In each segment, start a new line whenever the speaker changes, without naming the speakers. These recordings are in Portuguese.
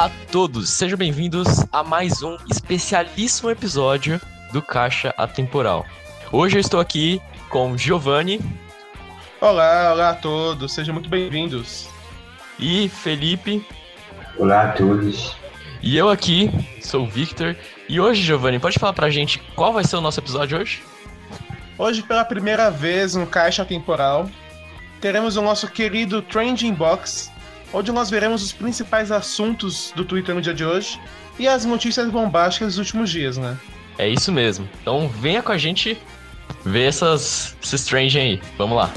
Olá a todos, sejam bem-vindos a mais um especialíssimo episódio do Caixa Atemporal. Hoje eu estou aqui com Giovanni.
Olá, olá a todos, sejam muito bem-vindos.
E Felipe.
Olá a todos.
E eu aqui, sou o Victor. E hoje, Giovanni, pode falar pra gente qual vai ser o nosso episódio hoje?
Hoje, pela primeira vez no Caixa Temporal, teremos o nosso querido Trending Box, onde nós veremos os principais assuntos do Twitter no dia de hoje e as notícias bombásticas dos últimos dias, né?
É isso mesmo. Então venha com a gente ver essas, esses trending aí. Vamos lá.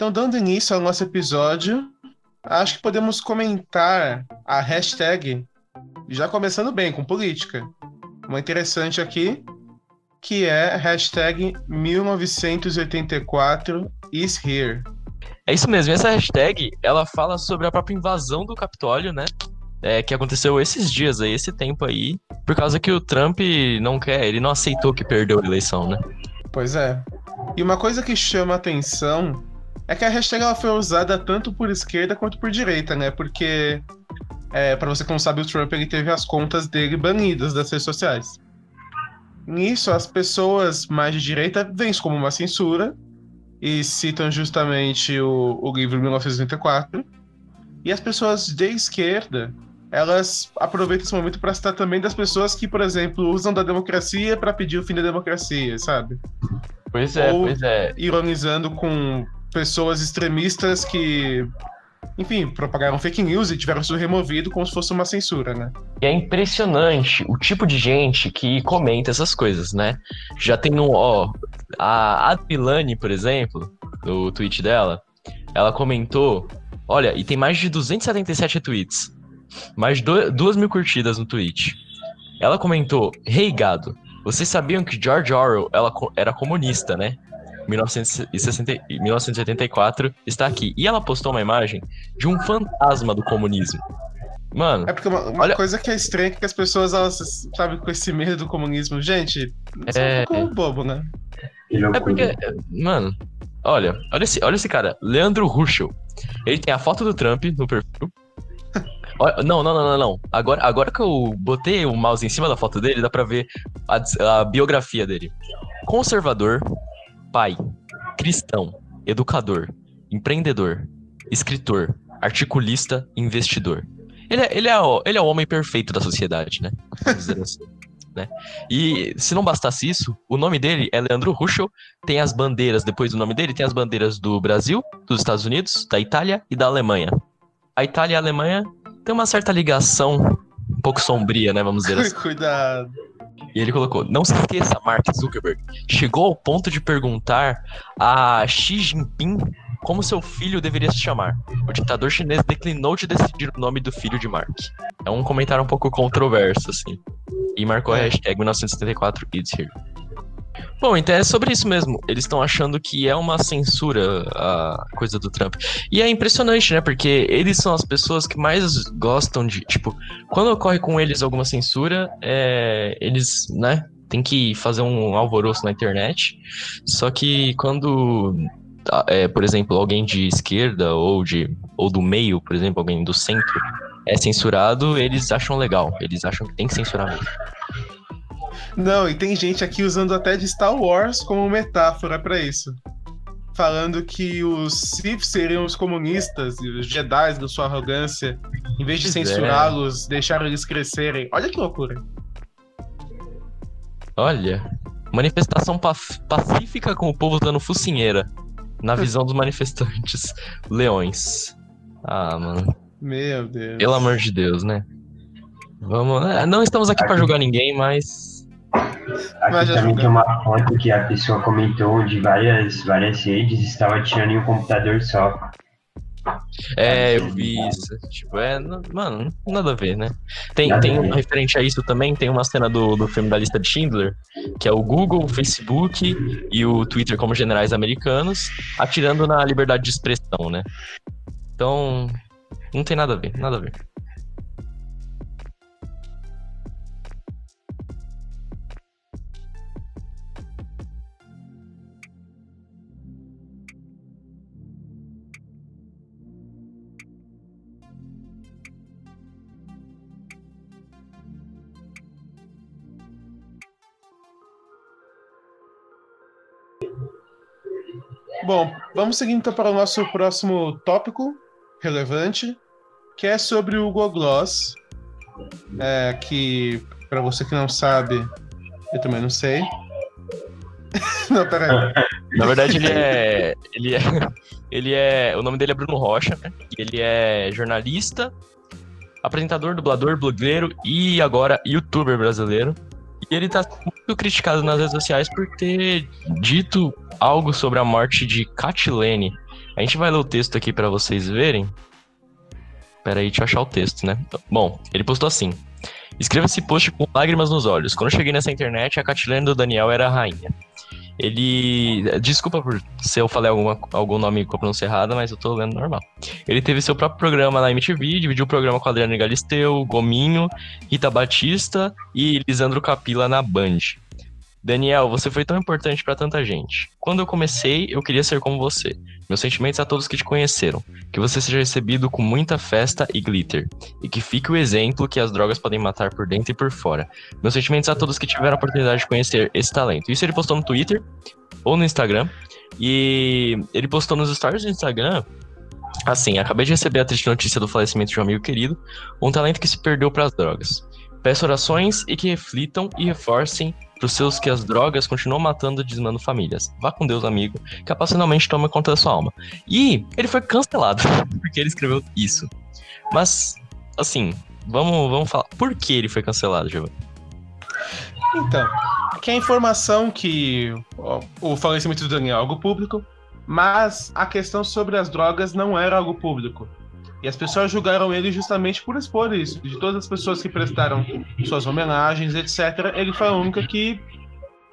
Então, dando início ao nosso episódio, acho que podemos comentar a hashtag, já começando bem, com política. Uma interessante aqui, que é hashtag 1984 is here.
É isso mesmo, essa hashtag, ela fala sobre a própria invasão do Capitólio, né? É, que aconteceu esses dias aí, esse tempo aí, por causa que o Trump não quer, ele não aceitou que perdeu a eleição, né?
Pois é. E uma coisa que chama atenção é que a hashtag ela foi usada tanto por esquerda quanto por direita, né? Porque, é, para você que não sabe, o Trump ele teve as contas dele banidas das redes sociais. Nisso, as pessoas mais de direita veem isso como uma censura e citam justamente o, o livro 1984. E as pessoas de esquerda, elas aproveitam esse momento para citar também das pessoas que, por exemplo, usam da democracia para pedir o fim da democracia, sabe?
Pois é,
Ou
pois é.
Ironizando com pessoas extremistas que, enfim, propagaram fake news e tiveram isso removido como se fosse uma censura, né?
E é impressionante o tipo de gente que comenta essas coisas, né? Já tem um, ó, a Adilane, por exemplo, no tweet dela, ela comentou, olha, e tem mais de 277 tweets, mais de 2 mil curtidas no tweet. Ela comentou, Hey gado, vocês sabiam que George Orwell ela, era comunista, né? 1960, 1984 está aqui. E ela postou uma imagem de um fantasma do comunismo. Mano.
É porque uma, uma olha... coisa que é estranha é que as pessoas, elas, sabe, com esse medo do comunismo, gente, é um pouco bobo, né?
É porque, mano, olha, olha esse, olha esse cara, Leandro Ruschel. Ele tem a foto do Trump no perfil. Não, não, não, não, não. Agora, agora que eu botei o mouse em cima da foto dele, dá pra ver a, a biografia dele. Conservador, pai, cristão, educador, empreendedor, escritor, articulista, investidor. Ele é, ele é, o, ele é o homem perfeito da sociedade, né? Assim. Né? E se não bastasse isso, o nome dele é Leandro Ruschel, tem as bandeiras, depois do nome dele, tem as bandeiras do Brasil, dos Estados Unidos, da Itália e da Alemanha. A Itália e a Alemanha tem uma certa ligação um pouco sombria, né? Vamos dizer assim.
Cuidado.
E ele colocou: Não se esqueça, Mark Zuckerberg chegou ao ponto de perguntar a Xi Jinping como seu filho deveria se chamar. O ditador chinês declinou de decidir o nome do filho de Mark. É um comentário um pouco controverso, assim. E marcou a hashtag 1974 It's Here. Bom, então é sobre isso mesmo. Eles estão achando que é uma censura a coisa do Trump. E é impressionante, né? Porque eles são as pessoas que mais gostam de. Tipo, quando ocorre com eles alguma censura, é, eles, né? Tem que fazer um alvoroço na internet. Só que quando. É, por exemplo, alguém de esquerda ou de ou do meio, por exemplo, alguém do centro é censurado, eles acham legal. Eles acham que tem que censurar mesmo.
Não, e tem gente aqui usando até de Star Wars como metáfora para isso. Falando que os Sith seriam os comunistas e os Jedi, da sua arrogância, em vez de é. censurá-los, deixaram eles crescerem. Olha que loucura.
Olha, manifestação pacífica com o povo dando focinheira. Na visão dos manifestantes leões. Ah, mano.
Meu Deus.
Pelo amor de Deus, né? Vamos. Né? Não estamos aqui para julgar ninguém, mas
Aqui também tem uma foto que a pessoa comentou de várias, várias redes estava tirando em um computador só.
É, eu vi isso. Tipo, é. Mano, nada a ver, né? Tem, tem um referente a isso também, tem uma cena do, do filme da lista de Schindler, que é o Google, o Facebook e o Twitter como generais americanos atirando na liberdade de expressão, né? Então, não tem nada a ver, nada a ver.
Bom, vamos seguir então para o nosso próximo tópico relevante, que é sobre o Google Gloss, é, que, para você que não sabe, eu também não sei. não, peraí.
Na verdade, ele é, ele é. Ele é. O nome dele é Bruno Rocha, né? Ele é jornalista, apresentador, dublador, blogueiro e agora youtuber brasileiro. E ele tá muito criticado nas redes sociais por ter dito algo sobre a morte de Katilene. A gente vai ler o texto aqui para vocês verem. Pera aí, deixa eu achar o texto, né? Bom, ele postou assim. Escreva esse post com lágrimas nos olhos. Quando cheguei nessa internet, a Katilene do Daniel era a rainha. Ele. Desculpa por se eu falei alguma, algum nome com a pronúncia errada, mas eu tô lendo normal. Ele teve seu próprio programa na MTV, dividiu o programa com Adriano Galisteu, Gominho, Rita Batista e Lisandro Capila na Band. Daniel, você foi tão importante para tanta gente. Quando eu comecei, eu queria ser como você. Meus sentimentos a todos que te conheceram. Que você seja recebido com muita festa e glitter. E que fique o exemplo que as drogas podem matar por dentro e por fora. Meus sentimentos a todos que tiveram a oportunidade de conhecer esse talento. Isso ele postou no Twitter ou no Instagram. E ele postou nos stories do Instagram Assim, acabei de receber a triste notícia do falecimento de um amigo querido, um talento que se perdeu para as drogas. Peço orações e que reflitam e reforcem pros seus que as drogas continuam matando e dizimando famílias. Vá com Deus, amigo, que apaixonalmente toma conta da sua alma. E ele foi cancelado, porque ele escreveu isso. Mas, assim, vamos, vamos falar. Por que ele foi cancelado, Giovanni?
Então, que a informação que ó, o falecimento do Daniel é algo público, mas a questão sobre as drogas não era algo público. E as pessoas julgaram ele justamente por expor isso. De todas as pessoas que prestaram suas homenagens, etc., ele foi a única que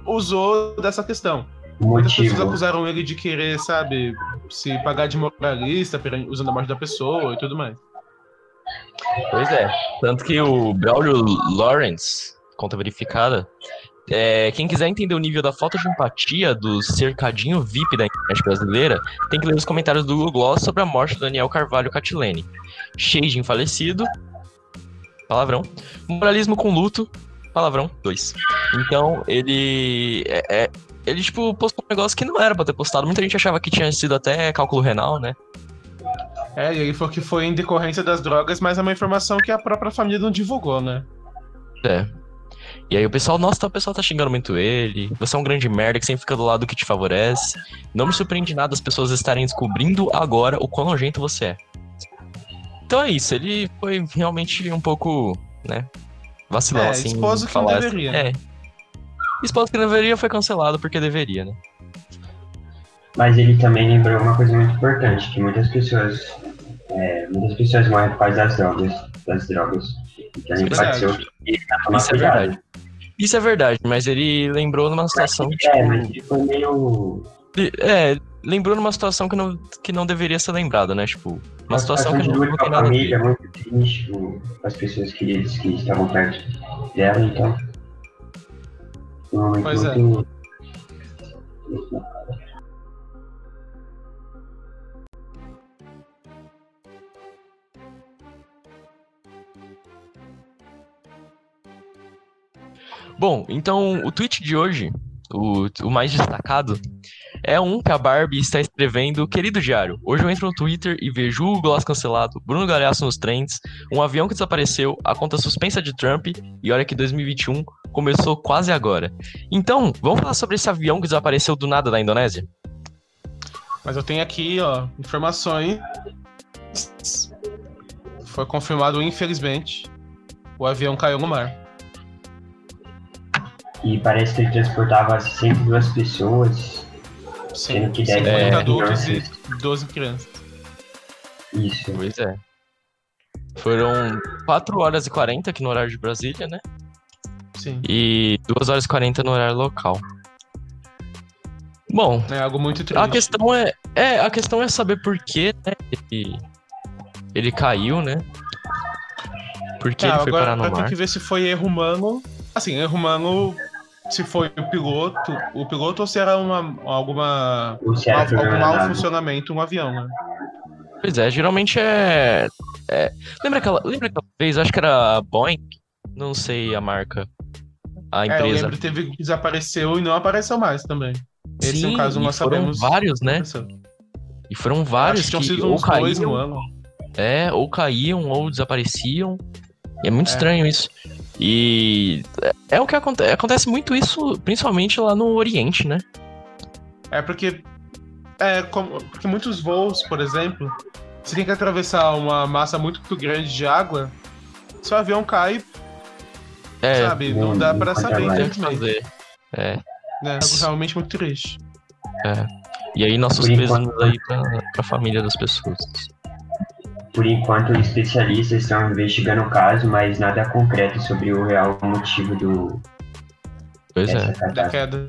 usou dessa questão.
Motivo.
Muitas pessoas acusaram ele de querer, sabe, se pagar de moralista usando a morte da pessoa e tudo mais.
Pois é. Tanto que o Braulio Lawrence, conta verificada, é, quem quiser entender o nível da falta de empatia do cercadinho VIP da internet brasileira, tem que ler os comentários do Google Gloss sobre a morte do Daniel Carvalho Catilene. Shading falecido, palavrão. Moralismo com luto, palavrão, dois. Então, ele. É, é, ele, tipo, postou um negócio que não era pra ter postado. Muita gente achava que tinha sido até cálculo renal, né?
É, e ele falou que foi em decorrência das drogas, mas é uma informação que a própria família não divulgou, né?
É. E aí o pessoal, nossa, o pessoal tá xingando muito ele. Você é um grande merda que sempre fica do lado que te favorece. Não me surpreende nada as pessoas estarem descobrindo agora o quão nojento você é. Então é isso, ele foi realmente um pouco, né, vacilão,
é,
assim.
Esposo que não deveria.
É. Esposo que deveria foi cancelado porque deveria, né?
Mas ele também lembrou uma coisa muito importante, que muitas pessoas, é, muitas pessoas morrem por causa das drogas, das drogas. Então ele
pareceu que Isso é verdade. Isso é verdade, mas ele lembrou numa situação.
É, mas ele foi meio.
É, lembrou numa situação que não, que não deveria ser lembrada, né? Tipo, uma, situação que
não, não tem nada família, a ver. muito triste, tipo, as pessoas queridas que estavam perto dela, então.
Pois
muito...
Bom, então o tweet de hoje, o, o mais destacado, é um que a Barbie está escrevendo Querido Diário, hoje eu entro no Twitter e vejo o Gloss cancelado, Bruno Galhaço nos trends, um avião que desapareceu, a conta suspensa de Trump e olha que 2021 começou quase agora. Então, vamos falar sobre esse avião que desapareceu do nada da Indonésia?
Mas eu tenho aqui, ó, informações. Foi confirmado, infelizmente, o avião caiu no mar.
E parece que ele transportava 102 pessoas,
Sim,
sendo que
50
10 eram
adultos
crianças.
e 12 crianças.
Isso.
Pois é. Foram 4 horas e 40 aqui no horário de Brasília, né?
Sim.
E 2 horas e 40 no horário local. Bom,
É algo muito triste.
a questão é, é, a questão é saber por que, né, ele, ele caiu, né? Por que
É,
ele foi
agora
parar no
tem
mar?
que ver se foi erro humano. Assim, erro humano, se foi o piloto, o piloto ou se era uma, alguma, mal- algum mau
programado.
funcionamento um avião, né?
Pois é, geralmente é, é- Lembra aquela, lembra aquela vez, acho que era Boeing? Não sei a marca. A
É, eu
empresa.
lembro que teve que desapareceu e não apareceu mais também. Esse,
Sim,
no caso,
e
nós
foram
sabemos.
vários, né? E foram vários
Acho que
que,
tinham sido
ou
no ano.
é, ou caíam ou desapareciam. E é muito
É.
estranho isso. E é, é o que acontece. Acontece muito isso, principalmente lá no Oriente, né?
É porque. É, como, porque muitos voos, por exemplo, você tem que atravessar uma massa muito grande de água, seu avião cai,
É,
sabe? Não
não-
dá
pode
saber, infelizmente.
fazer. É.
Né? Algo realmente muito triste.
E aí, nossos pêsames aí pra, pra família das pessoas.
Por enquanto, especialistas estão investigando o caso, mas nada concreto sobre o real motivo do,
Pois é.
Da queda.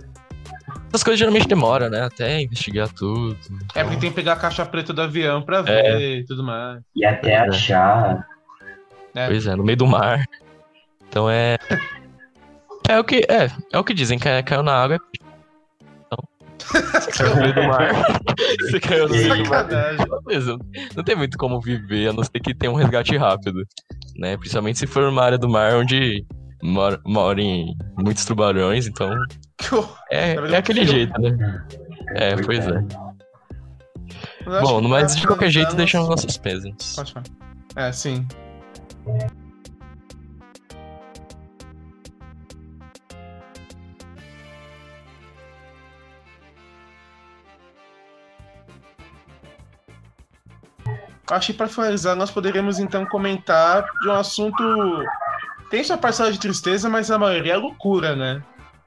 Essas coisas geralmente demoram, né? Até investigar tudo.
É porque tem que pegar a caixa preta do avião pra ver e tudo mais.
E até
Pois é.
achar.
Pois é, no meio do mar. Então é. É o que. É, é o que dizem, que caiu na água é. Então. Você caiu no meio do mar. Você caiu no meio do mar. Não tem muito como viver, a não ser que tenha um resgate rápido. Né? Principalmente se for uma área do mar onde mor- morem muitos tubarões, então. É, é aquele jeito, né? É, pois é.
Acho
Bom, mas
pra
de qualquer jeito
finalizar,
deixam
nós-
nossos
falar. É, sim. Acho que para finalizar, nós poderíamos então comentar de um assunto. Tem sua parcela de tristeza, mas a maioria é loucura, né?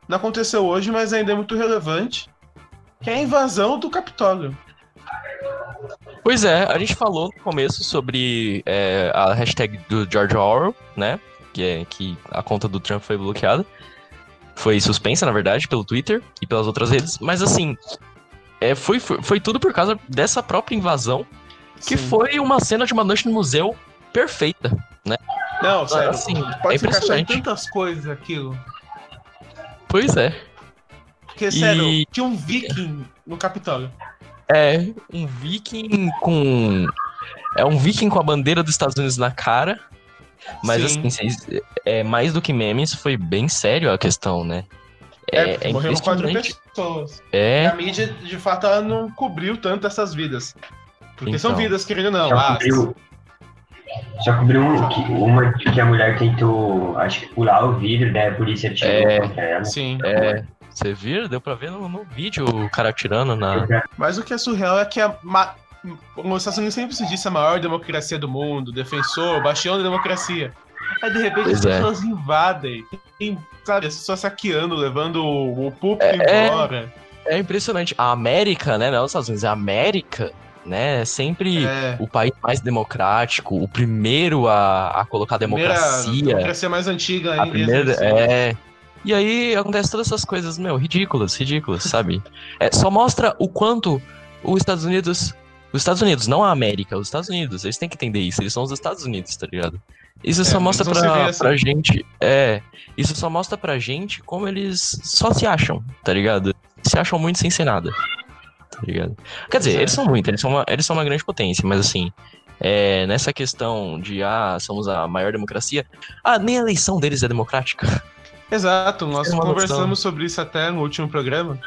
Não aconteceu hoje, mas ainda é muito relevante. Que é a invasão do Capitólio.
Pois é, a gente falou no começo sobre é, a hashtag do George Orwell, né? Que, é, que a conta do Trump foi bloqueada. Foi suspensa, na verdade, pelo Twitter e pelas outras redes. Mas assim, é, foi, foi, foi tudo por causa dessa própria invasão, que
Sim.
foi uma cena de uma noite no museu perfeita.
Não, sério.
Assim,
Pode
é
encaixar tantas coisas aquilo.
Pois é.
Porque,
E-
sério, tinha um viking no Capitólio.
É um viking com. É um viking com a bandeira dos Estados Unidos na cara. Mas
Sim.
assim, é mais do que memes, foi bem sério a questão, né?
É, porque morreram quatro
impressionante.
pessoas. E a
É,
mídia, de fato, ela não cobriu tanto essas vidas. Porque são
Então.
vidas, querendo ou não.
Só
Ah,
cobriu, só cobriu um, que, uma que a mulher tentou, acho que pular o vidro, daí a polícia atirou
É.
contra ela.
sim.
é. Você viu? Deu pra ver no, no vídeo o cara atirando na.
Mas o que é surreal é que a, ma... os Estados Unidos sempre se disse a maior democracia do mundo, defensor, bastião da democracia. Aí, de repente,
Pois
as
é.
pessoas invadem. E, sabe, as pessoas saqueando, levando o, o púlpito
É, é.
embora.
É impressionante. A América, né? Não os Estados Unidos, a América, né? Sempre
É.
o país mais democrático, o primeiro a, a colocar a
Primeira
democracia.
democracia mais antiga
A primeira,
existe.
é. E aí acontece todas essas coisas, meu, ridículas, ridículas, sabe? É, só mostra o quanto os Estados Unidos. Os Estados Unidos, não a América, os Estados Unidos, eles têm que entender isso, eles são os Estados Unidos, tá ligado? Isso só
É,
mostra
não se
pra,
assim.
pra gente. É. Isso só mostra pra gente como eles só se acham, tá ligado? Se acham muito sem ser nada. Tá ligado? Quer dizer,
é.
eles são muito, eles são uma, eles são uma grande potência, mas assim. É, nessa questão de, ah, somos a maior democracia, ah, nem a eleição deles é democrática.
Exato, nós
uma
conversamos
noção.
sobre isso até no último programa.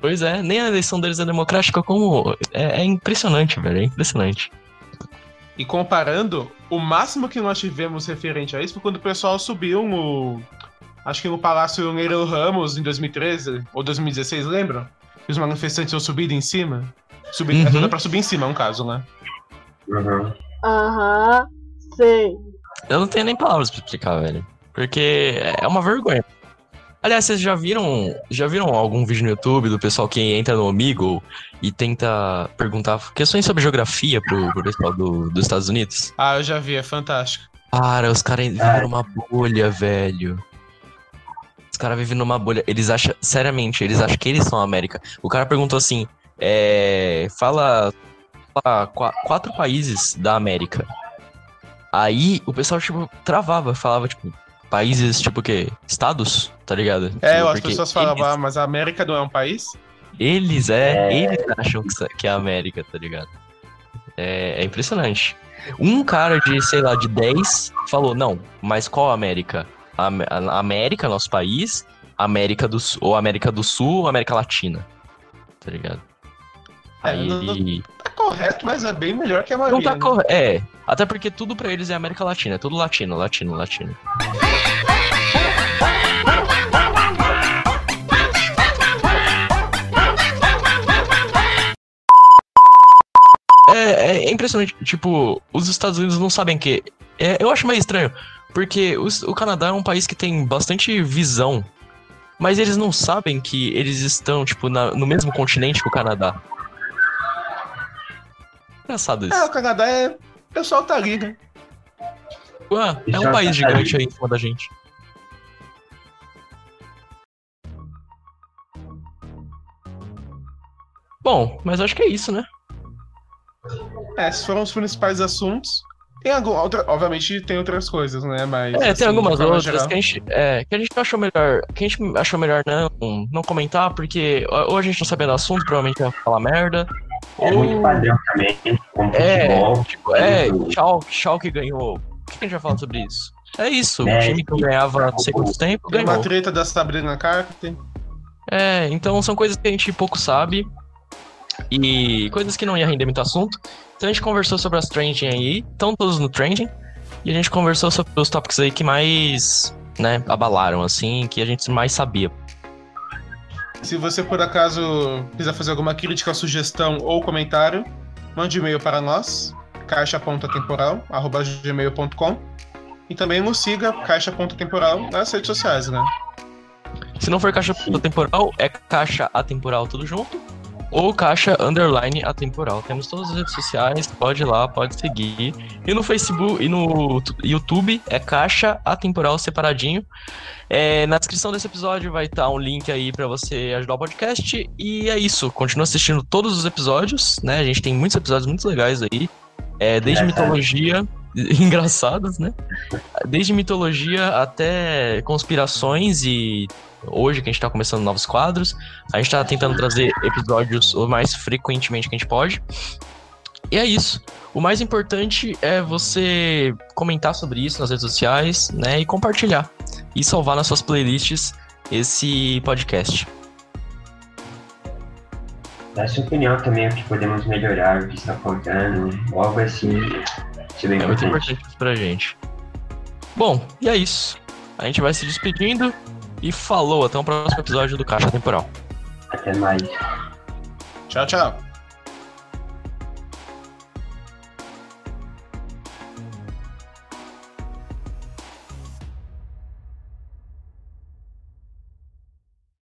Pois é, nem a eleição deles é democrática, como. É, é impressionante, velho, é impressionante.
E comparando, o máximo que nós tivemos referente a isso foi quando o pessoal subiu no. Acho que no Palácio Nereu Ramos em 2013 ou 2016, lembram? Que os manifestantes tinham subido em cima. Subir,
Uhum.
é pra subir em cima, é um caso, né?
Uhum.
Aham, sei.
Eu não tenho nem palavras pra explicar, velho. Porque é uma vergonha. Aliás, vocês já viram, já viram algum vídeo no YouTube do pessoal que entra no Omegle e tenta perguntar questões sobre geografia pro, pro pessoal do- dos Estados Unidos?
Ah, eu já vi, é fantástico.
Cara, os caras vivem
Ai.
numa bolha, velho. Os caras vivem numa bolha. Eles acham, seriamente, eles acham que eles são a América. O cara perguntou assim: é, fala, fala qua- quatro países da América. Aí o pessoal, tipo, travava, falava, tipo, países, tipo o quê? Estados? Tá ligado?
É,
Tipo,
as pessoas falavam,
Eles,
ah, mas a América não é um país?
eles, é,
É.
eles acham que é a América, tá ligado? É, é impressionante. Um cara de, sei lá, de 10 falou, não, mas qual América? A, a- a América, nosso país, América do Sul, ou América do Sul ou América Latina? tá ligado?
É,
Aí.
não- Tá correto, mas é bem melhor que a
Não
maioria.
tá
né?
correto. É. Até porque tudo pra eles é América Latina. É tudo latino, latino, latino. É, é impressionante. Tipo, os Estados Unidos não sabem que. é, eu acho meio estranho. Porque os- o Canadá é um país que tem bastante visão. Mas eles não sabem que eles estão, tipo, na- no mesmo continente que o Canadá. Engraçado isso.
É, o Canadá é. O pessoal tá ali, né?
Ué, é um
é
país gigante aí em cima da gente. Bom, mas acho que é isso, né?
É, esses foram os principais assuntos. Tem algum, outra, obviamente tem outras coisas, né? Mas.
É, tem
assim,
algumas
de forma
outras
geral-
que a gente, é, que a gente achou melhor, que a gente achou melhor não, não comentar, porque ou a gente não sabia do assunto, provavelmente ia falar merda.
É muito padrão também, como
É,
futebol.
tipo, é, tchau, tchau que ganhou. O que a gente vai falar sobre isso? É isso, o
Messi,
time que ganhava não sei quanto tempo
Tem uma
ganhou.
treta da Sabrina Carpenter.
É, então são coisas que a gente pouco sabe e coisas que não ia render muito assunto. Então a gente conversou sobre as trending aí, estão todos no trending, e a gente conversou sobre os tópicos aí que mais, né, abalaram, assim, que a gente mais sabia.
Se você por acaso quiser fazer alguma crítica, sugestão ou comentário, mande e-mail para nós, caixa.temporal.gmail.com e também nos siga, caixa.temporal, nas redes sociais, né?
Se não for caixa atemporal, é caixa atemporal tudo junto, ou caixa underline atemporal. Temos todas as redes sociais, pode ir lá, pode seguir. E no Facebook e no tu- YouTube é caixa atemporal separadinho. É, na descrição desse episódio vai estar um link aí pra você ajudar o podcast. E é isso, continua assistindo todos os episódios, né? A gente tem muitos episódios muito legais aí. É, desde
Engraçado.
mitologia, engraçados, né? Desde mitologia até conspirações e hoje que a gente tá começando novos quadros. A gente tá tentando trazer episódios o mais frequentemente que a gente pode. E é isso. O mais importante é você comentar sobre isso nas redes sociais, né? E compartilhar. E salvar nas suas playlists esse podcast.
Dá sua opinião também, o que podemos melhorar, o que está faltando, algo assim. Isso é
É muito
importante.
importante isso pra gente. Bom, e é isso. A gente vai se despedindo e falou. Até o próximo episódio do Caixa Temporal.
Até mais.
Tchau, tchau.